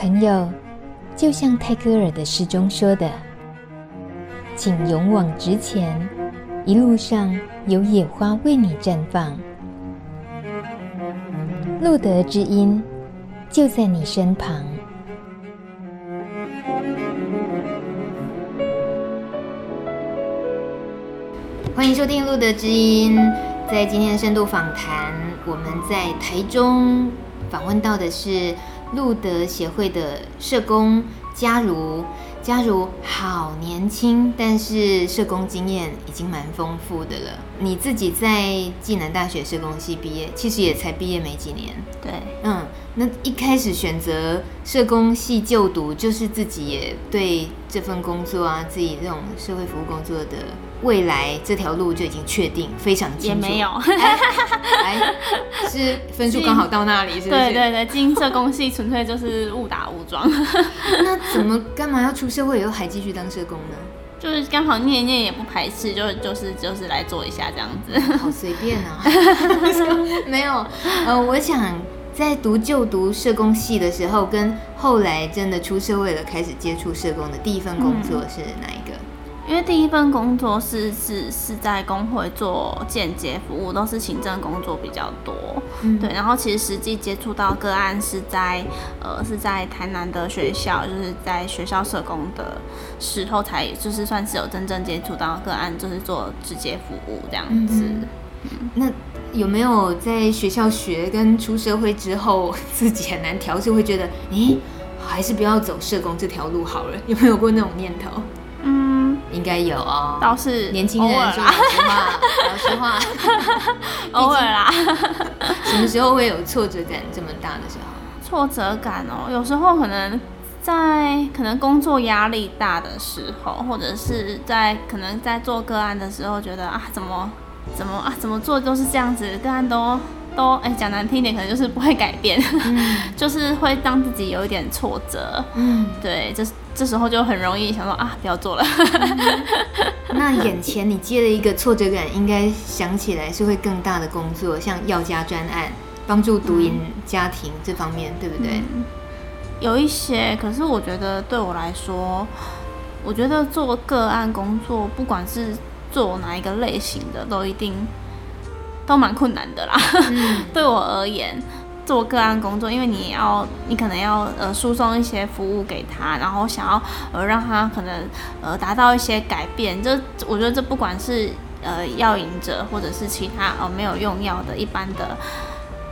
朋友，就像泰戈尔的诗中说的：“请勇往直前，一路上有野花为你绽放。”路德之音就在你身旁。欢迎收听路德之音。在今天的深度访谈，我们在台中访问到的是露德协会的社工佳如。佳如好年轻，但是社工经验已经蛮丰富的了。你自己在暨南大学社工系毕业，其实也才毕业没几年。对，嗯，那一开始选择社工系就读，就是自己也对这份工作啊，自己这种社会服务工作的未来这条路就已经确定，非常清楚。也没有，哎，是分数刚好到那里，是不是？对对对，进社工系纯粹就是误打误撞。那怎么干嘛要出社会以后还继续当社工呢？就是刚好念一念也不排斥，就就是就是来做一下这样子。好随便啊，没有。呃，我想在读就读社工系的时候，跟后来真的出社会了开始接触社工的第一份工作是哪一个？嗯因为第一份工作是是是在工会做间接服务，都是行政工作比较多，嗯、对。然后其实实际接触到个案是在呃是在台南的学校，就是在学校社工的时候才就是算是有真正接触到个案，就是做直接服务这样子。那有没有在学校学跟出社会之后 自己很难调就，会觉得咦还是不要走社工这条路好了？有没有过那种念头？嗯应该有哦，倒是年轻人说老实话，老实话，偶尔啦。什么时候会有挫折感这么大的时候？挫折感哦，有时候可能在可能工作压力大的时候，或者是在可能在做个案的时候，觉得啊，怎么怎么啊，怎么做都是这样子，个案都。都哎，讲难听一点，可能就是不会改变，嗯、就是会让自己有一点挫折。嗯，对，这这时候就很容易想说啊，不要做了。嗯、那眼前你接了一个挫折感，应该想起来是会更大的工作，像药家专案，帮助毒瘾家庭这方面，嗯、对不对、嗯？有一些，可是我觉得对我来说，我觉得做个案工作，不管是做哪一个类型的，都一定。都蛮困难的啦，嗯、对我而言，做个案工作，因为你要，你可能要呃输送一些服务给他，然后想要呃让他可能呃达到一些改变，这我觉得这不管是呃药瘾者或者是其他呃没有用药的一般的，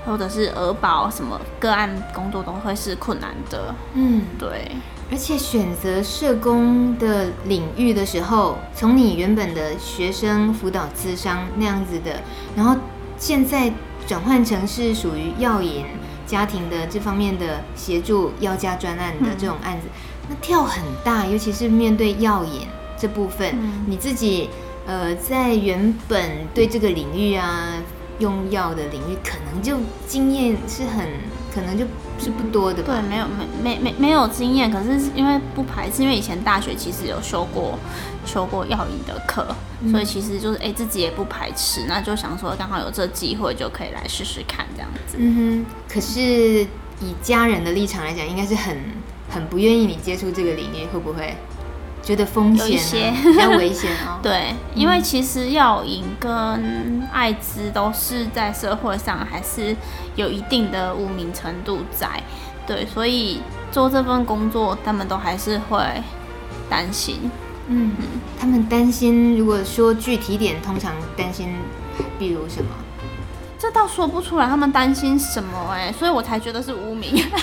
或者是儿保什么个案工作都会是困难的。嗯，对。而且选择社工的领域的时候，从你原本的学生辅导咨商那样子的，然后现在转换成是属于药引家庭的这方面的协助药家专案的这种案子，嗯、那跳很大，尤其是面对药引这部分，嗯、你自己呃在原本对这个领域啊用药的领域，可能就经验是很。可能就是不多的吧。对，没有没没没没有经验，可是因为不排斥，因为以前大学其实有修过修过药医的课，嗯、所以其实就是哎、欸、自己也不排斥，那就想说刚好有这机会就可以来试试看这样子。嗯哼。可是以家人的立场来讲，应该是很很不愿意你接触这个领域，会不会？觉得风险、啊、有一些比较危险哦。对，因为其实药瘾跟艾滋都是在社会上还是有一定的污名程度在。对，所以做这份工作，他们都还是会担心。嗯，他们担心，如果说具体点，通常担心，比如什么？这倒说不出来，他们担心什么哎、欸，所以我才觉得是污名。啊、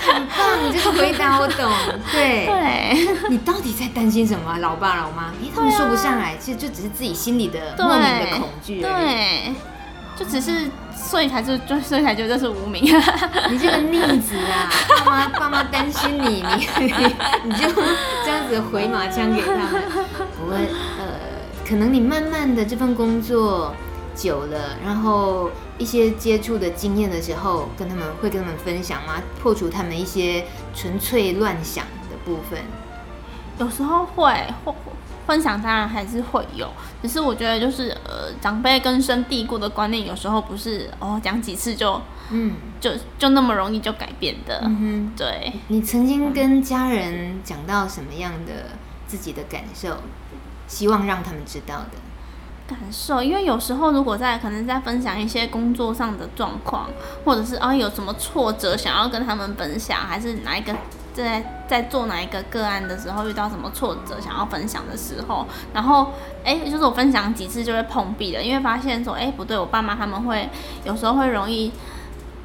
很棒，你这个回答我懂。对 对，你到底在担心什么、啊？老爸老妈？哎，他们说不上来，其实就只是自己心里的莫名的恐惧而已。对，就只是，所以才就就所以才觉得这是无名。你这个逆子啊，爸妈爸妈担心你，你 你就这样子回马枪给他们。我呃，可能你慢慢的这份工作。久了，然后一些接触的经验的时候，跟他们会跟他们分享吗？破除他们一些纯粹乱想的部分。有时候会，会分享，当然还是会有。只是我觉得，就是呃，长辈根深蒂固的观念，有时候不是哦，讲几次就嗯就就那么容易就改变的。嗯哼，对。你曾经跟家人讲到什么样的自己的感受，希望让他们知道的？感受，因为有时候如果在可能在分享一些工作上的状况，或者是啊有什么挫折想要跟他们分享，还是哪一个在在做哪一个个案的时候遇到什么挫折想要分享的时候，然后哎，就是我分享几次就会碰壁了，因为发现说哎不对，我爸妈他们会有时候会容易。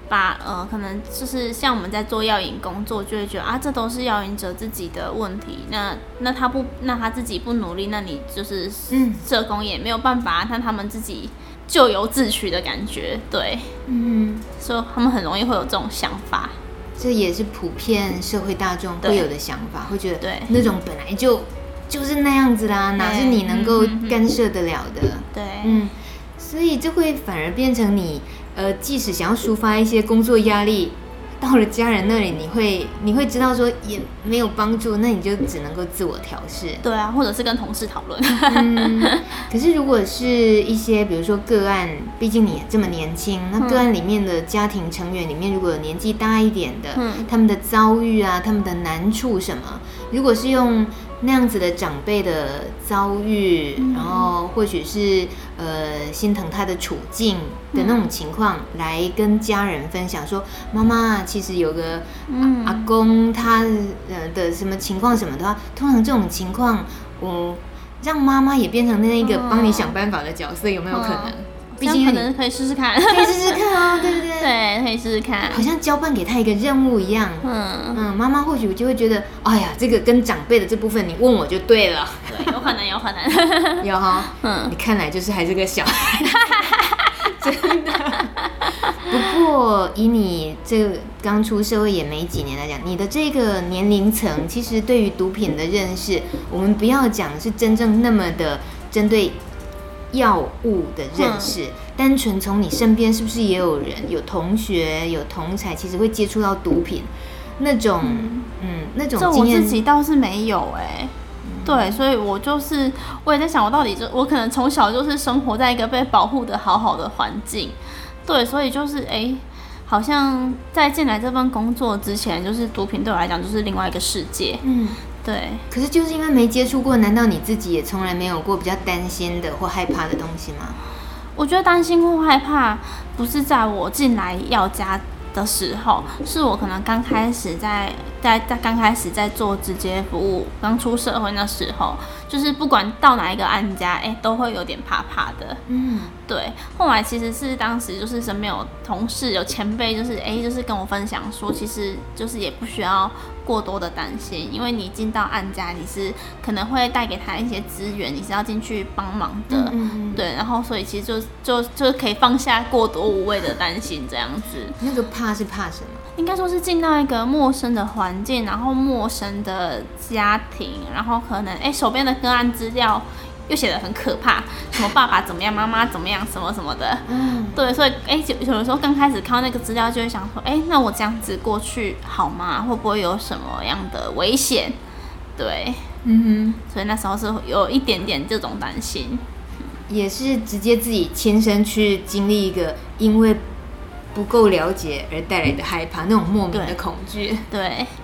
把呃，可能就是像我们在做药引工作，就会觉得啊，这都是药引者自己的问题。那那他不，那他自己不努力，那你就是嗯，社工也没有办法，那他们自己咎由自取的感觉，对，嗯，所以他们很容易会有这种想法。这也是普遍社会大众会有的想法，会觉得对那种本来就就是那样子啦，哪是你能够干涉得了的？对，嗯，所以这会反而变成你。呃，即使想要抒发一些工作压力，到了家人那里，你会你会知道说也没有帮助，那你就只能够自我调试。对啊，或者是跟同事讨论。嗯，可是如果是一些比如说个案，毕竟你这么年轻，那个案里面的家庭成员里面，如果有年纪大一点的，嗯，他们的遭遇啊，他们的难处什么，如果是用。那样子的长辈的遭遇，嗯、然后或许是呃心疼他的处境的那种情况，嗯、来跟家人分享说，妈妈其实有个阿、嗯、阿公，他呃的什么情况什么的话，通常这种情况，我让妈妈也变成那一个帮你想办法的角色，哦、有没有可能？毕竟可能可以试试看，可以试试看哦，对不对？对，可以试试看，好像交办给他一个任务一样。嗯嗯，妈妈或许就会觉得，哎呀，这个跟长辈的这部分，你问我就对了。对，有可能，有可能，有哈。嗯，你看来就是还是个小孩，真的。不过以你这个刚出社会也没几年来讲，你的这个年龄层，其实对于毒品的认识，我们不要讲是真正那么的针对。药物的认识，嗯、单纯从你身边是不是也有人有同学有同才，其实会接触到毒品那种，嗯，嗯，那种经验。这我自己倒是没有哎、欸，嗯、对，所以我就是我也在想，我到底就我可能从小就是生活在一个被保护的好好的环境，对，所以就是哎、欸，好像在进来这份工作之前，就是毒品对我来讲就是另外一个世界，嗯。对，可是就是因为没接触过，难道你自己也从来没有过比较担心的或害怕的东西吗？我觉得担心或害怕不是在我进来药家的时候，是我可能刚开始在在在刚开始在做直接服务，刚出社会那时候，就是不管到哪一个安家，哎，都会有点怕怕的。嗯。对，后来其实是当时就是身边有同事有前辈，就是哎，就是跟我分享说，其实就是也不需要过多的担心，因为你进到案家，你是可能会带给他一些资源，你是要进去帮忙的，嗯嗯嗯对，然后所以其实就就就可以放下过多无谓的担心这样子。那个怕是怕什么？应该说是进到一个陌生的环境，然后陌生的家庭，然后可能哎手边的个案资料。又写得很可怕，什么爸爸怎么样，妈妈怎么样，什么什么的。嗯，对，所以哎，有有的时候刚开始看到那个资料，就会想说，哎，那我这样子过去好吗？会不会有什么样的危险？对，嗯哼，所以那时候是有一点点这种担心，也是直接自己亲身去经历一个因为不够了解而带来的害怕，那种莫名的恐惧。对。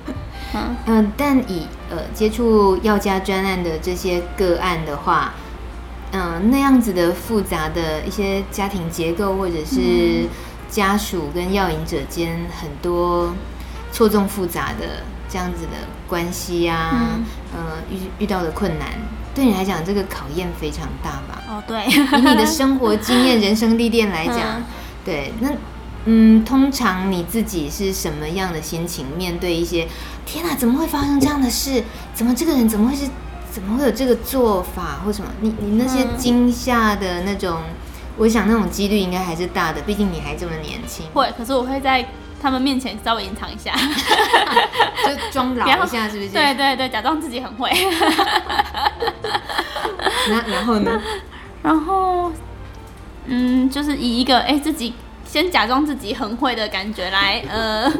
对嗯、呃，但以呃接触药家专案的这些个案的话，嗯、呃，那样子的复杂的一些家庭结构，或者是家属跟药瘾者间很多错综复杂的这样子的关系啊，嗯、呃遇遇到的困难，对你来讲这个考验非常大吧？哦，对，以你的生活 经验、人生历练来讲，嗯、对，那。嗯，通常你自己是什么样的心情面对一些？天哪，怎么会发生这样的事？怎么这个人怎么会是？怎么会有这个做法或什么？你你那些惊吓的那种，嗯、我想那种几率应该还是大的，毕竟你还这么年轻。会，可是我会在他们面前稍微隐藏一下，就装老一下，是不是？对对对，假装自己很会。那然后呢？然后，嗯，就是以一个哎自己。先假装自己很会的感觉来，呃，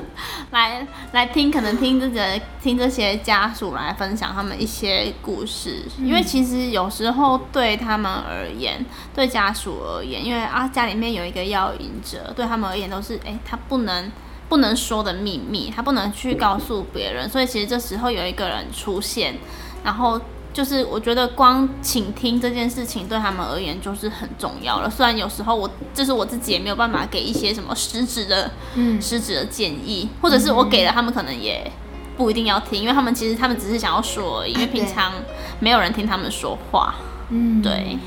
来来听，可能听这个听这些家属来分享他们一些故事，嗯、因为其实有时候对他们而言，对家属而言，因为啊家里面有一个要瘾者，对他们而言都是哎、欸，他不能不能说的秘密，他不能去告诉别人，所以其实这时候有一个人出现，然后。就是我觉得光倾听这件事情对他们而言就是很重要了。虽然有时候我就是我自己也没有办法给一些什么实质的、嗯，实质的建议，或者是我给了他们可能也不一定要听，因为他们其实他们只是想要说而已，因为平常没有人听他们说话。嗯，对。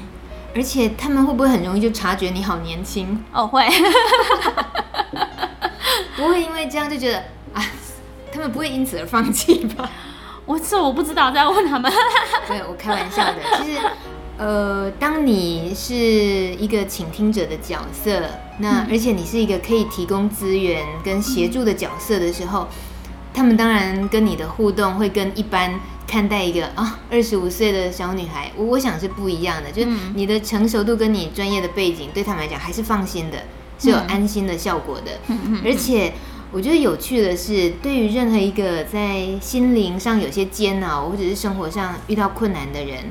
而且他们会不会很容易就察觉你好年轻？哦，会。不会因为这样就觉得啊，他们不会因此而放弃吧？我这我不知道，在问他们。对，我开玩笑的。其实，呃，当你是一个倾听者的角色，那、嗯、而且你是一个可以提供资源跟协助的角色的时候，嗯、他们当然跟你的互动会跟一般看待一个啊二十五岁的小女孩，我我想是不一样的。就是你的成熟度跟你专业的背景，对他们来讲还是放心的，是有安心的效果的。嗯、而且。我觉得有趣的是，对于任何一个在心灵上有些煎熬，或者是生活上遇到困难的人，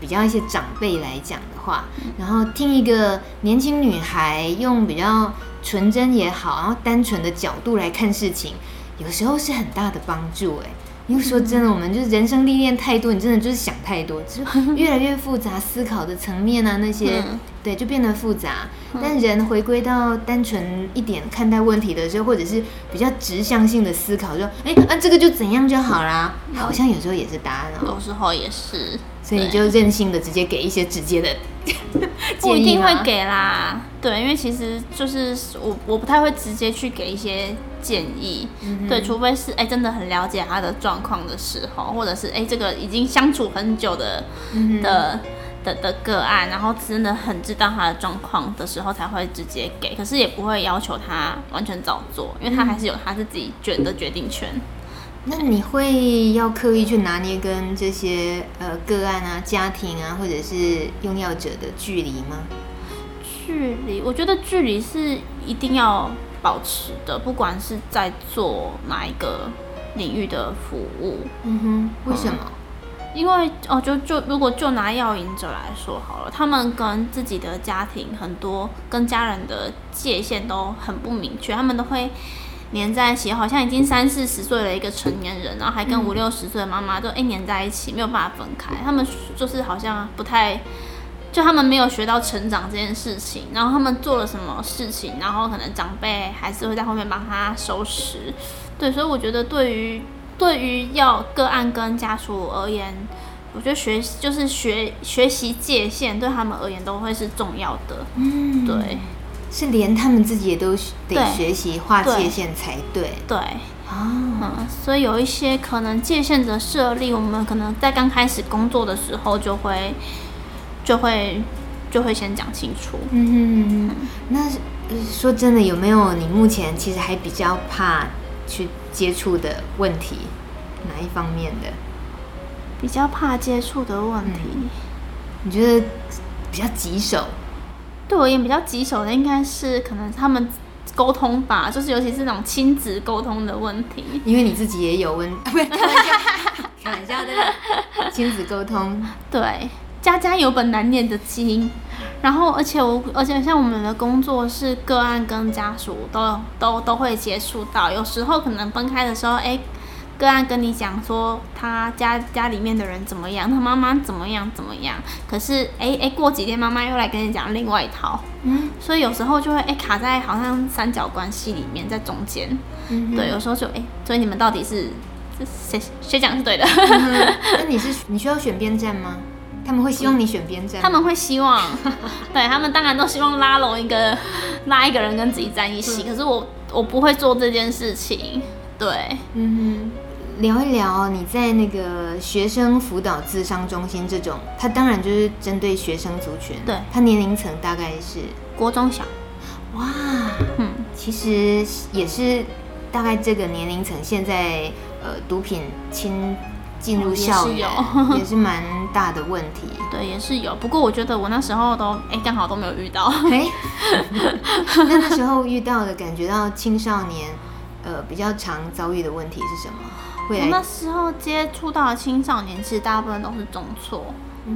比较一些长辈来讲的话，然后听一个年轻女孩用比较纯真也好，然后单纯的角度来看事情，有时候是很大的帮助。哎，因为说真的，我们就是人生历练太多，你真的就是想太多，就 越来越复杂，思考的层面啊那些。对，就变得复杂。但人回归到单纯一点看待问题的时候，或者是比较直向性的思考，说，哎，啊，这个就怎样就好啦。好像有时候也是答案哦。有时候也是，所以你就任性的直接给一些直接的。不一定会给啦。对，因为其实就是我，我不太会直接去给一些建议。嗯、对，除非是哎真的很了解他的状况的时候，或者是哎这个已经相处很久的、嗯、的。的的个案，然后真的很知道他的状况的时候，才会直接给，可是也不会要求他完全照做，因为他还是有他自己决的决定权。那你会要刻意去拿捏跟这些呃个案啊、家庭啊，或者是用药者的距离吗？距离，我觉得距离是一定要保持的，不管是在做哪一个领域的服务。嗯哼，为什么？嗯因为哦，就就如果就拿药瘾者来说好了，他们跟自己的家庭很多跟家人的界限都很不明确，他们都会黏在一起，好像已经三四十岁的一个成年人，然后还跟五六十岁的妈妈都哎黏在一起，没有办法分开。他们就是好像不太，就他们没有学到成长这件事情，然后他们做了什么事情，然后可能长辈还是会在后面帮他收拾。对，所以我觉得对于。对于要个案跟家属而言，我觉得学就是学学习界限，对他们而言都会是重要的。嗯，对，是连他们自己也都得学习划界限才对。对，对。哦、嗯，所以有一些可能界限的设立，我们可能在刚开始工作的时候就会就会就会先讲清楚。嗯，那说真的，有没有你目前其实还比较怕去接触的问题，哪一方面的？比较怕接触的问题，嗯，你觉得比较棘手？对我而言比较棘手的应该是可能他们沟通吧，就是尤其是那种亲子沟通的问题。因为你自己也有问，开玩笑，开玩笑的。亲子沟通，对，家家有本难念的经。然后，而且我，而且像我们的工作是个案跟家属都都都会接触到，有时候可能分开的时候，哎，个案跟你讲说他家家里面的人怎么样，他妈妈怎么样怎么样，可是哎哎，过几天妈妈又来跟你讲另外一套，嗯，所以有时候就会哎卡在好像三角关系里面，在中间，嗯，对，有时候就哎，所以你们到底是谁谁讲是对的？嗯，那你是你需要选边站吗？他们会希望你选边站，他们会希望，对他们当然都希望拉拢一个拉一个人跟自己在一起。可是我我不会做这件事情。对，嗯哼，聊一聊你在那个学生辅导智商中心这种，他当然就是针对学生族群。对，他年龄层大概是国中小。哇，嗯，其实也是大概这个年龄层，现在呃毒品侵进入校园 也是蛮大的问题。对，也是有。不过我觉得我那时候都哎，刚好都没有遇到。哎，那那时候遇到的感觉到青少年呃比较常遭遇的问题是什么？我那时候接触到的青少年，其实大部分都是中辍。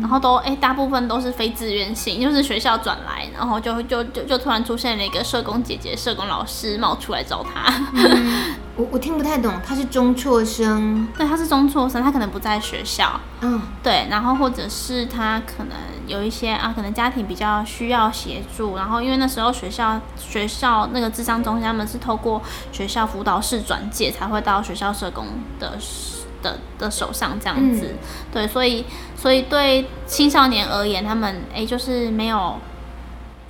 然后都哎，大部分都是非自愿性，就是学校转来，然后就就就就突然出现了一个社工姐姐、社工老师冒出来找他。嗯、我我听不太懂，他是中辍生，对，他是中辍生，他可能不在学校，嗯，对，然后或者是他可能有一些啊，可能家庭比较需要协助，然后因为那时候学校学校那个智商中心他们是透过学校辅导室转介才会到学校社工的。的的手上这样子，嗯、对，所以所以对青少年而言，他们哎、欸、就是没有，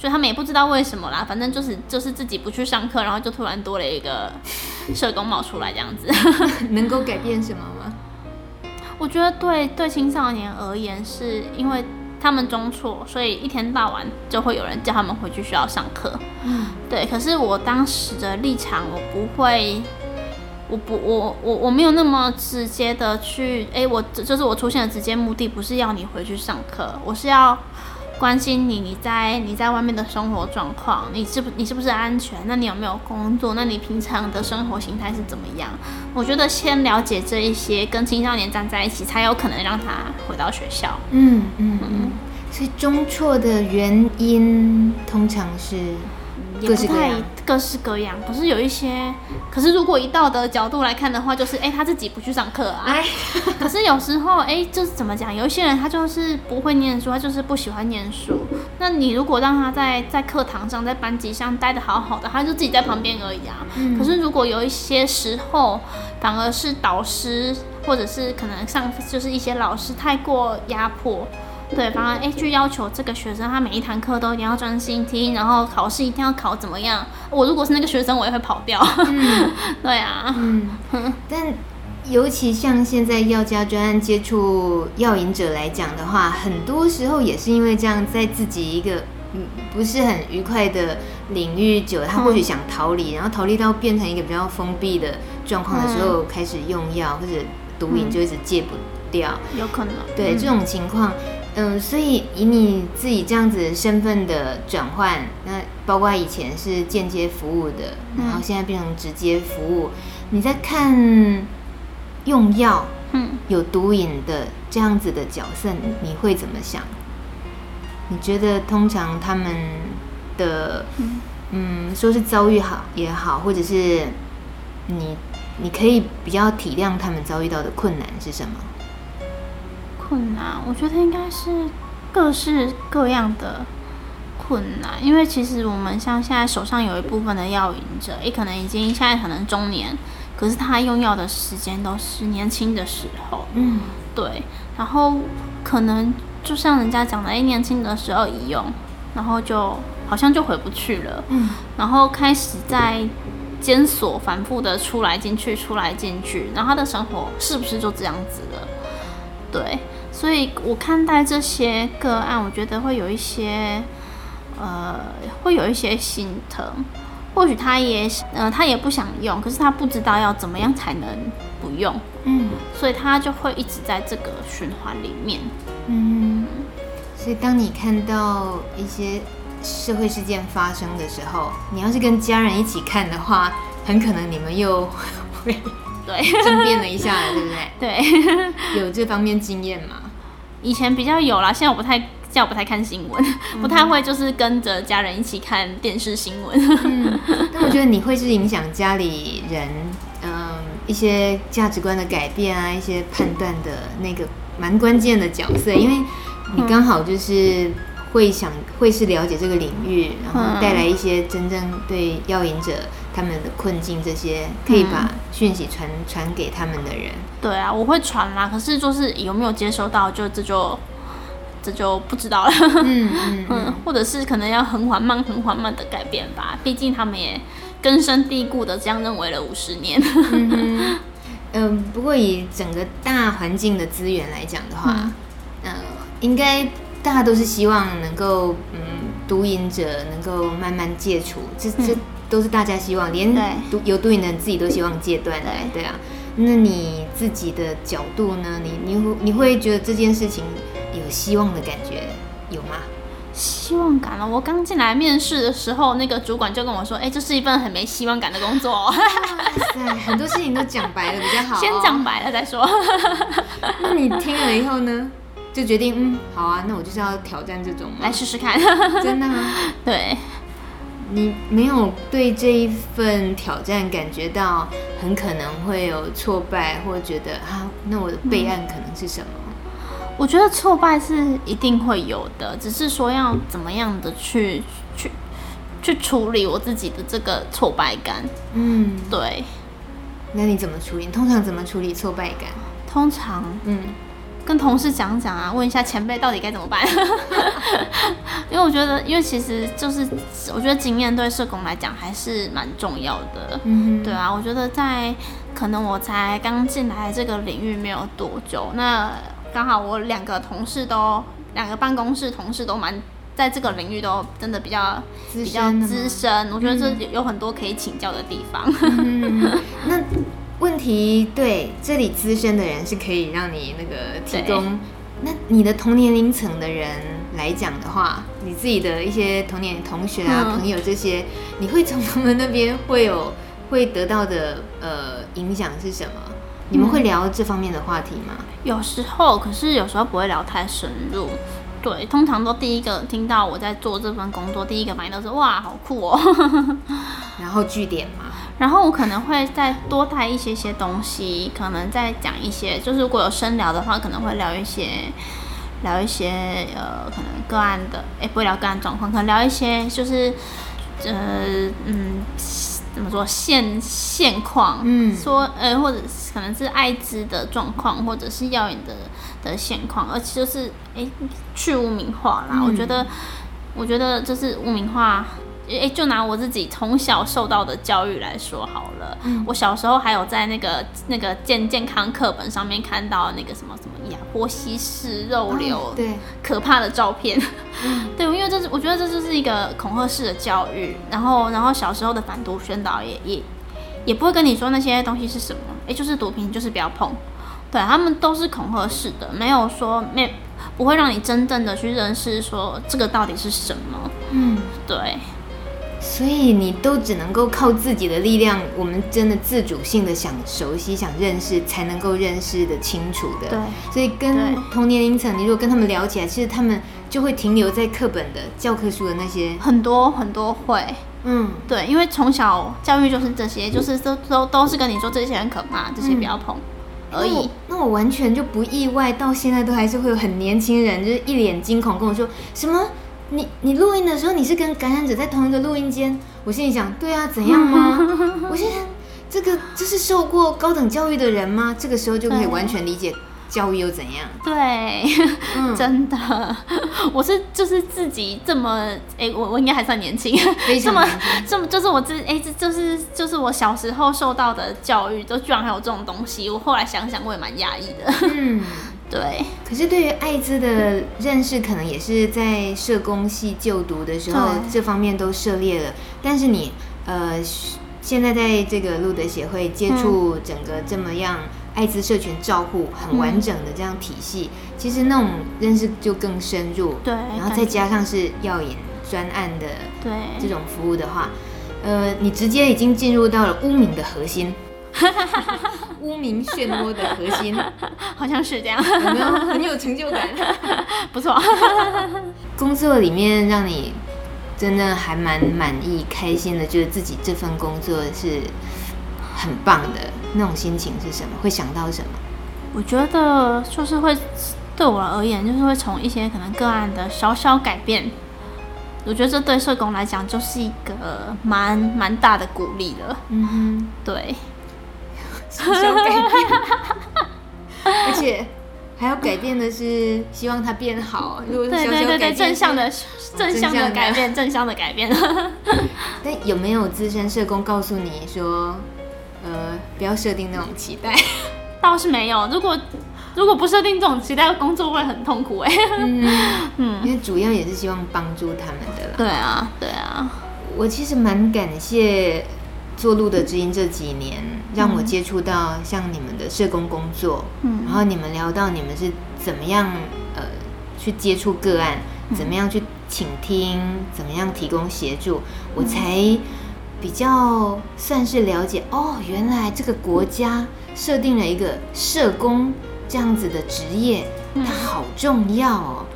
就他们也不知道为什么啦，反正就是就是自己不去上课，然后就突然多了一个 社工冒出来这样子，能够改变什么吗？我觉得对对青少年而言，是因为他们中错，所以一天到晚就会有人叫他们回去学校上课，嗯，对。可是我当时的立场，我不会。我不，我我我没有那么直接的去，哎、欸，我这就是我出现的直接目的，不是要你回去上课，我是要关心你，你在你在外面的生活状况，你是不你是不是安全？那你有没有工作？那你平常的生活形态是怎么样？我觉得先了解这一些，跟青少年站在一起，才有可能让他回到学校。嗯嗯嗯。所以中辍的原因通常是。也不太各式各样，可是有一些，可是如果以道德角度来看的话，就是哎、欸，他自己不去上课啊。哎，可是有时候哎、欸，就是怎么讲，有一些人他就是不会念书，他就是不喜欢念书。那你如果让他在在课堂上，在班级上待的好好的，他就自己在旁边而已啊。嗯、可是如果有一些时候，反而是导师或者是可能上就是一些老师太过压迫。对，反而哎，去要求这个学生，他每一堂课都一定要专心听，然后考试一定要考怎么样？我如果是那个学生，我也会跑掉。嗯、对啊，嗯，但尤其像现在药家专案接触药瘾者来讲的话，很多时候也是因为这样，在自己一个嗯不是很愉快的领域久了，他或许想逃离，嗯、然后逃离到变成一个比较封闭的状况的时候，嗯、开始用药或者毒瘾就一直戒不掉，有可能。对、嗯、这种情况。嗯，所以以你自己这样子身份的转换，那包括以前是间接服务的，然后现在变成直接服务，嗯、你在看用药，嗯，有毒瘾的这样子的角色，你会怎么想？你觉得通常他们的，嗯，说是遭遇好也好，或者是你你可以比较体谅他们遭遇到的困难是什么？困难，我觉得应该是各式各样的困难，因为其实我们像现在手上有一部分的药瘾者，也可能已经现在可能中年，可是他用药的时间都是年轻的时候，嗯，对，然后可能就像人家讲的，哎，年轻的时候一用，然后就好像就回不去了，嗯，然后开始在监所反复的出来进去，出来进去，然后他的生活是不是就这样子了？对。所以我看待这些个案，我觉得会有一些，呃，会有一些心疼。或许他也，呃，他也不想用，可是他不知道要怎么样才能不用，嗯，所以他就会一直在这个循环里面，嗯。所以当你看到一些社会事件发生的时候，你要是跟家人一起看的话，很可能你们又 会。对，争辩了一下，对不对？对，有这方面经验吗？以前比较有啦，现在我不太，现在我不太看新闻，嗯、不太会就是跟着家人一起看电视新闻。嗯，但我觉得你会是影响家里人，嗯，一些价值观的改变啊，一些判断的那个蛮关键的角色，因为你刚好就是会想，会是了解这个领域，然后带来一些真正对药瘾者。他们的困境，这些可以把讯息传传、嗯、给他们的人。对啊，我会传啦。可是就是有没有接收到，就这就这就不知道了。嗯嗯，或者是可能要很缓慢、很缓慢的改变吧。毕竟他们也根深蒂固的这样认为了五十年。嗯，嗯，不过以整个大环境的资源来讲的话，嗯，呃、应该大家都是希望能够，嗯，毒瘾者能够慢慢戒除。这这。嗯都是大家希望，连毒有毒瘾的人自己都希望戒断的，对啊。那你自己的角度呢？你你会你会觉得这件事情有希望的感觉，有吗？希望感了。我刚进来面试的时候，那个主管就跟我说：“哎、欸，这是一份很没希望感的工作。”哇塞，很多事情都讲白了比较好、哦。先讲白了再说。那你听了以后呢，就决定嗯，好啊，那我就是要挑战这种，来试试看。真的吗？对。你没有对这一份挑战感觉到很可能会有挫败，或觉得啊，那我的备案可能是什么？我觉得挫败是一定会有的，只是说要怎么样的去去去处理我自己的这个挫败感。嗯，对。那你怎么处理？通常怎么处理挫败感？通常，嗯。跟同事讲讲啊，问一下前辈到底该怎么办？因为我觉得，因为其实就是我觉得经验对社工来讲还是蛮重要的。嗯，对啊，我觉得在可能我才刚进来这个领域没有多久，那刚好我两个同事都两个办公室同事都蛮在这个领域都真的比较比较资深，我觉得这有很多可以请教的地方。嗯，那。问题对这里资深的人是可以让你那个提供，那你的同年龄层的人来讲的话，你自己的一些同年同学啊、嗯、朋友这些，你会从他们那边会有 会得到的呃影响是什么？你们会聊这方面的话题吗？有时候，可是有时候不会聊太深入。对，通常都第一个听到我在做这份工作，第一个反应都是哇，好酷哦。然后据点嘛。然后我可能会再多带一些些东西，可能再讲一些，就是如果有深聊的话，可能会聊一些，聊一些呃，可能个案的，诶，不会聊个案状况，可能聊一些就是，呃，嗯，怎么说现现况，嗯，说呃，或者可能是艾滋的状况，或者是药瘾的的现况，而且就是诶，去污名化啦，嗯、我觉得，我觉得就是污名化。哎，就拿我自己从小受到的教育来说好了。嗯、我小时候还有在那个那个健健康课本上面看到那个什么什么亚波西式肉瘤，哦、对，可怕的照片。嗯、对，因为这是我觉得这就是一个恐吓式的教育。然后，然后小时候的反毒宣导也也也不会跟你说那些东西是什么。哎，就是毒品，就是不要碰。对，他们都是恐吓式的，没有说没不会让你真正的去认识说这个到底是什么。嗯，对。所以你都只能够靠自己的力量，我们真的自主性的想熟悉、想认识，才能够认识的清楚的。对，所以跟同年龄层，你如果跟他们聊起来，其实他们就会停留在课本的教科书的那些很多很多会。嗯，对，因为从小教育就是这些，就是都都都是跟你说这些很可怕，这些不要碰而已。那我完全就不意外，到现在都还是会有很年轻人就是一脸惊恐跟我说什么。你你录音的时候，你是跟感染者在同一个录音间？我心里想，对啊，怎样吗？我现在这个这是受过高等教育的人吗？这个时候就可以完全理解教育又怎样？对，嗯、真的，我是就是自己这么哎、欸，我我应该还算年轻，这么这么就是我自哎，这、欸、就是就是我小时候受到的教育，都居然还有这种东西。我后来想想，我也蛮讶异的。嗯。对，可是对于艾滋的认识，可能也是在社工系就读的时候，这方面都涉猎了。但是你呃，现在在这个路德协会接触整个这么样艾滋社群照护很完整的这样体系，嗯、其实那种认识就更深入。对，然后再加上是药瘾专案的对这种服务的话，呃，你直接已经进入到了污名的核心。污名漩涡的核心，好像是这样，有没有很有成就感？不错，工作里面让你真的还蛮满意、开心的，就是自己这份工作是很棒的那种心情是什么？会想到什么？我觉得就是会对我而言，就是会从一些可能个案的小小改变，我觉得这对社工来讲就是一个蛮蛮大的鼓励了。嗯哼，对。小小改变，而且还要改变的是希望它变好。如果小小改变，对对对，正向的正向的改变，正向的改变。但有没有资深社工告诉你说，呃，不要设定那种期待？倒是没有。如果如果不设定这种期待，工作会很痛苦哎。嗯嗯，因为主要也是希望帮助他们的啦。对啊，对啊。我其实蛮感谢。做路的知音这几年，让我接触到像你们的社工工作，嗯，然后你们聊到你们是怎么样呃去接触个案，怎么样去倾听，怎么样提供协助，我才比较算是了解哦，原来这个国家设定了一个社工这样子的职业，它好重要哦。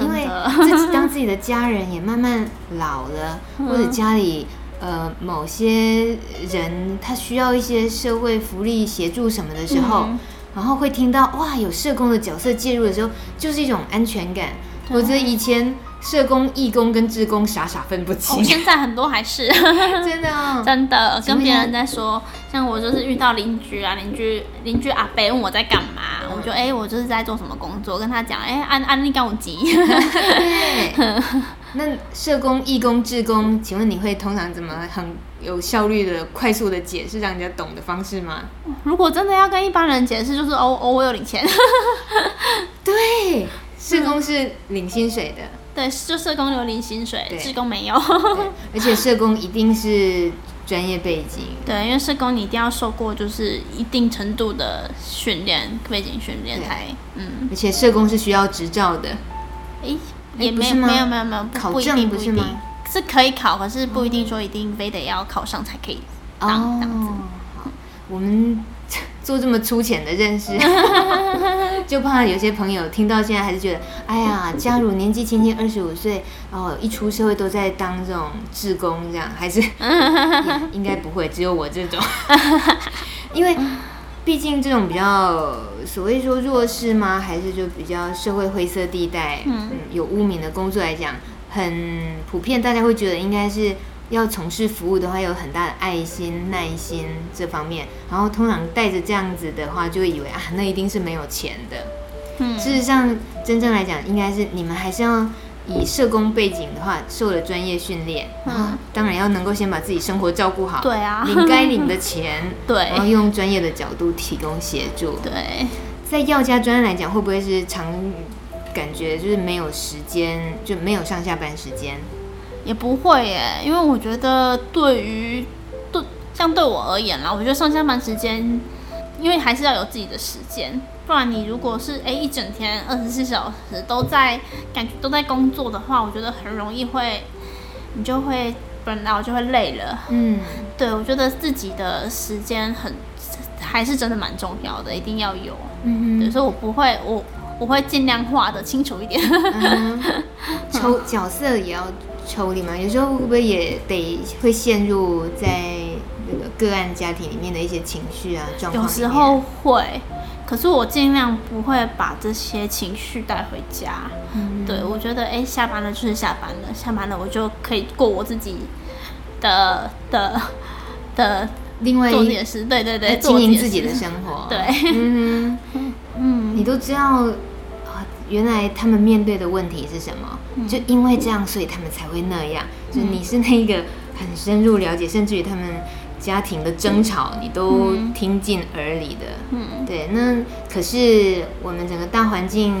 因为自己当自己的家人也慢慢老了，或者家里呃某些人他需要一些社会福利协助什么的时候，然后会听到哇有社工的角色介入的时候，就是一种安全感。我觉得以前。社工、义工跟志工傻傻分不清。哦，现在很多还是 真的哦，真的跟别人在说，像我就是遇到邻居啊，邻居邻居阿伯问我在干嘛，我就哎、欸，我就是在做什么工作，跟他讲哎，安安利高级。对，那社工、义工、志工，请问你会通常怎么很有效率的、快速的解释，让人家懂的方式吗？如果真的要跟一般人解释，就是哦哦，我有领钱。对，社工是领薪水的。对，就社工有领薪水，志工没有。而且社工一定是专业背景。对，因为社工你一定要受过就是一定程度的训练，背景训练才嗯。而且社工是需要执照的。诶，也没有没有没有没有，考证不是吗？是可以考，可是不一定说一定非得要考上才可以当这样子。好，我们。做这么粗浅的认识，就怕有些朋友听到现在还是觉得，哎呀，加入年纪轻轻二十五岁，哦，一出社会都在当这种志工，这样还是 应该不会，只有我这种，因为毕竟这种比较所谓说弱势吗？还是就比较社会灰色地带，嗯，有污名的工作来讲，很普遍，大家会觉得应该是。要从事服务的话，有很大的爱心、耐心这方面。然后通常带着这样子的话，就会以为啊，那一定是没有钱的。嗯，事实上，真正来讲，应该是你们还是要以社工背景的话，受了专业训练。嗯，当然要能够先把自己生活照顾好。对啊，领该领的钱。对，然后用专业的角度提供协助。对，在药家专案来讲，会不会是常感觉就是没有时间，就没有上下班时间？也不会耶，因为我觉得对于对像对我而言啦，我觉得上下班时间，因为还是要有自己的时间，不然你如果是诶一整天二十四小时都在感觉都在工作的话，我觉得很容易会你就会本来我就会累了。嗯，对，我觉得自己的时间很还是真的蛮重要的，一定要有。嗯嗯，对，所以我不会我我会尽量画的清楚一点，嗯、抽角色也要。抽离嘛？有时候会不会也得会陷入在那个个案家庭里面的一些情绪啊状况？有时候会，可是我尽量不会把这些情绪带回家。嗯，对，我觉得哎，下班了就是下班了，下班了我就可以过我自己的的的另外一件事。对对对，经营自己的生活。对，嗯嗯，你都知道。原来他们面对的问题是什么？嗯、就因为这样，所以他们才会那样。嗯、就你是那个很深入了解，甚至于他们家庭的争吵，嗯、你都听进耳里的。嗯，对。那可是我们整个大环境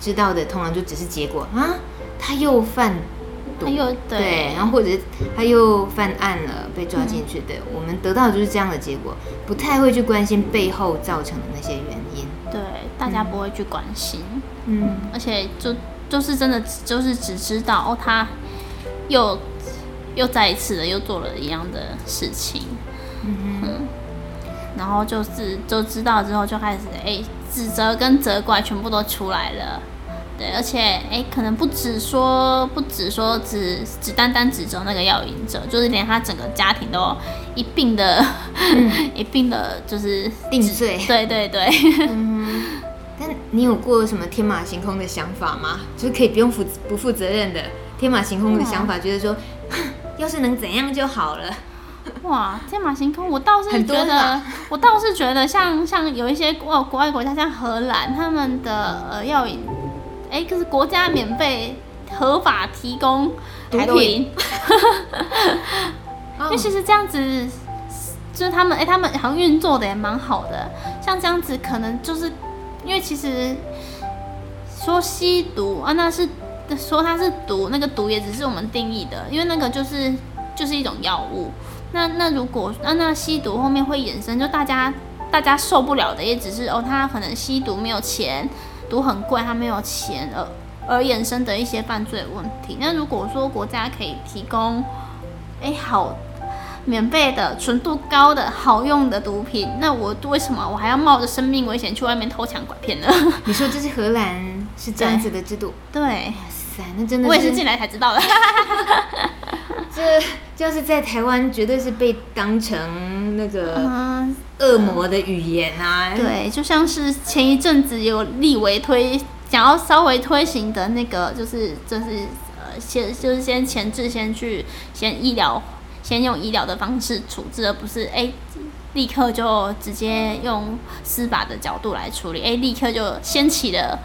知道的，通常就只是结果啊，他又犯毒，他又对，对，然后或者是他又犯案了，被抓进去的。嗯、我们得到的就是这样的结果，不太会去关心背后造成的那些原因。对，大家不会去关心。嗯，而且就就是真的就是只知道哦，他又又再一次的又做了一样的事情，嗯哼，然后就是就知道之后就开始哎指责跟责怪全部都出来了，对，而且哎可能不止说不止说只只单单指责那个药瘾者，就是连他整个家庭都一并的、嗯、一并的，就是定罪，对对对。你有过什么天马行空的想法吗？就是可以不用负不负责任的天马行空的想法，觉得说，要是能怎样就好了。哇，天马行空，我倒是觉得，我倒是觉得像像有一些国国外国家，像荷兰，他们的呃药引，哎，可是国家免费合法提供毒品，因为其实这样子，就是他们哎，他们好像运作的也蛮好的，像这样子可能就是。因为其实说吸毒啊，那是说它是毒，那个毒也只是我们定义的，因为那个就是就是一种药物。那那如果那那吸毒后面会衍生，就大家大家受不了的，也只是哦，他可能吸毒没有钱，毒很贵，他没有钱，而而衍生的一些犯罪问题。那如果说国家可以提供，哎，好。免费的、纯度高的、好用的毒品，那我为什么我还要冒着生命危险去外面偷抢拐骗呢？你说这是荷兰是这样子的制度？对，哇塞，那真的是我也是进来才知道的。这要是在台湾，绝对是被当成那个恶魔的语言啊！嗯、对，就像是前一阵子有立委推想要稍微推行的那个，就是就是呃，先就是先前置先去先医疗。先用医疗的方式处置，而不是哎、欸，立刻就直接用司法的角度来处理，哎、欸，立刻就掀起了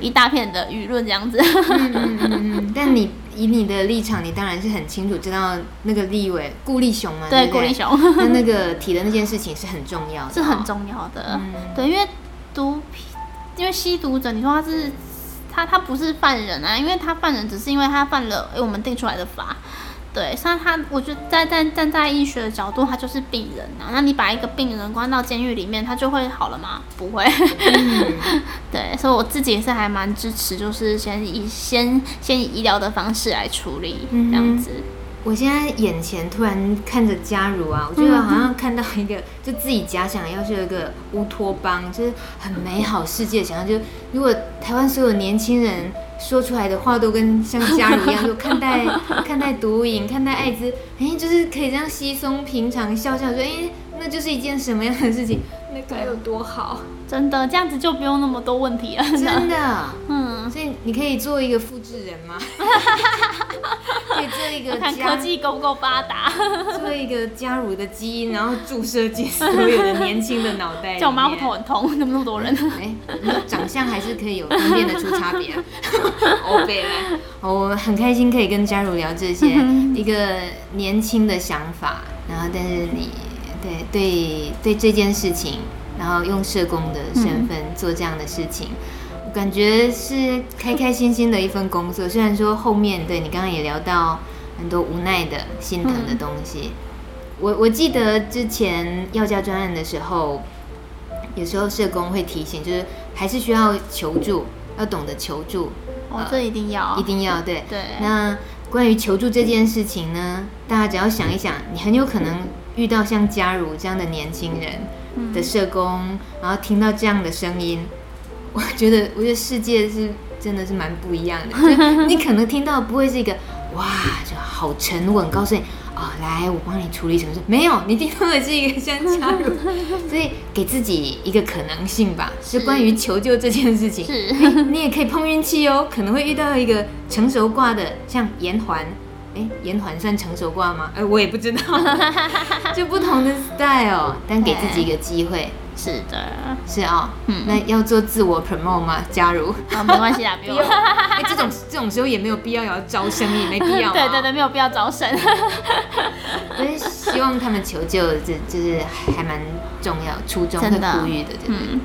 一大片的舆论这样子。嗯嗯嗯嗯。但你以你的立场，你当然是很清楚知道那个立委顾立雄嘛，对，顾立雄，那那个提的那件事情是很重要的，是很重要的。嗯、对，因为毒品，因为吸毒者，你说他是他他不是犯人啊，因为他犯人只是因为他犯了哎、欸、我们定出来的法。对，像他，我觉得在站站在医学的角度，他就是病人、啊。那你把一个病人关到监狱里面，他就会好了吗？不会。嗯、对，所以我自己也是还蛮支持，就是先以先先以医疗的方式来处理这样子。我现在眼前突然看着佳如啊，我觉得好像看到一个，就自己假想，要是有一个乌托邦，就是很美好世界想象。就如果台湾所有年轻人说出来的话都跟像佳如一样，就看待 看待毒瘾，看待艾滋，哎，就是可以这样稀松平常笑笑说，哎，那就是一件什么样的事情？那该有多好！真的，这样子就不用那么多问题了。真的，嗯，所以你可以做一个复制人吗？可以做一个看科技够不够发达，做一个佳如的基因，然后注射进所有的年轻的脑袋。叫我妈头很痛，怎么那么多人？哎，长相还是可以有分辨得出差别。欧北来，我很开心可以跟佳如聊这些，一个年轻的想法，然后但是你。对对对，这件事情，然后用社工的身份做这样的事情，嗯、我感觉是开开心心的一份工作。虽然说后面对你刚刚也聊到很多无奈的、心疼的东西，嗯、我我记得之前要加专案的时候，有时候社工会提醒，就是还是需要求助，要懂得求助。哦，这一定要，一定要对。对。那关于求助这件事情呢，大家只要想一想，你很有可能。遇到像嘉如这样的年轻人的社工，嗯、然后听到这样的声音，我觉得，我觉得世界是真的是蛮不一样的。就你可能听到不会是一个哇，就好沉稳，告诉你哦，来，我帮你处理什么事。没有，你听到的是一个像嘉如，所以给自己一个可能性吧，是关于求救这件事情。是，你也可以碰运气哦，可能会遇到一个成熟挂的，像延环。哎，延缓算成熟挂吗？哎，我也不知道，就不同的 style，但给自己一个机会。是的，是啊、哦，嗯，那要做自我 promote 吗？假如，啊，没关系啦，不用。哎，这种这种时候也没有必要要招生，也没必要。对对对，没有必要招生。所以希望他们求救，这就是还蛮重要，初衷会呼吁的，对不对？嗯、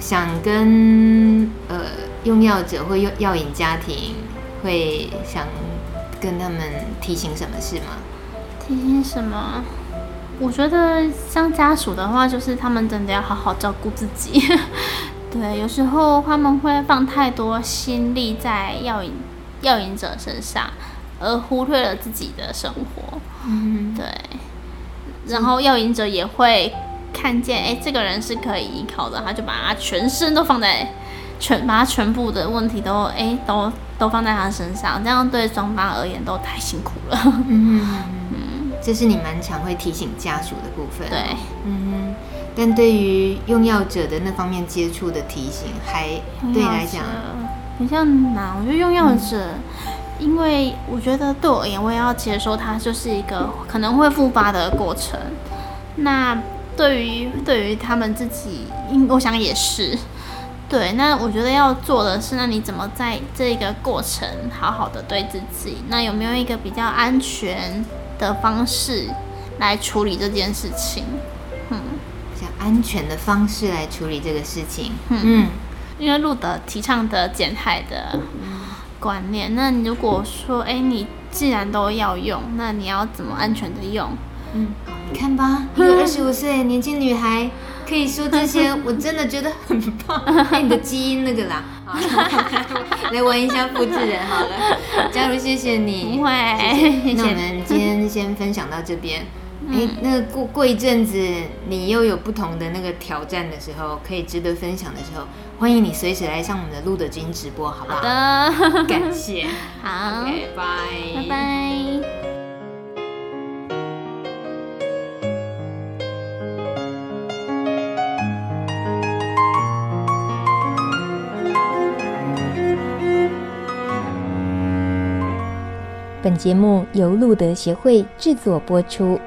想跟呃用药者或用药瘾家庭会想。跟他们提醒什么事吗？提醒什么？我觉得像家属的话，就是他们真的要好好照顾自己。对，有时候他们会放太多心力在药瘾药瘾者身上，而忽略了自己的生活。嗯，对。然后药瘾者也会看见，哎，这个人是可以依靠的，他就把他全身都放在。全把他全部的问题都哎都都放在他身上，这样对双方而言都太辛苦了。嗯嗯，这是你蛮常会提醒家属的部分。对，嗯，但对于用药者的那方面接触的提醒，还对你来讲比较难。我觉得用药者，嗯、因为我觉得对我而言，我也要接受它就是一个可能会复发的过程。那对于对于他们自己，应我想也是。对，那我觉得要做的是，那你怎么在这个过程好好的对自己？那有没有一个比较安全的方式来处理这件事情？嗯，比较安全的方式来处理这个事情。嗯，嗯，因为路德提倡的减害的观念，那你如果说，哎，你既然都要用，那你要怎么安全的用？嗯，你看吧，一个 二十五岁年轻女孩。可以说这些，我真的觉得很棒。哎，你的基因那个啦，好，来玩一下复制人好了。佳如，谢谢你。不会，谢谢。那我们今天先分享到这边。哎、嗯，那个过过一阵子，你又有不同的那个挑战的时候，可以值得分享的时候，欢迎你随时来上我们的路德基因直播，好不好？好的，感谢。好，拜拜，拜拜。本节目由路德协会制作播出。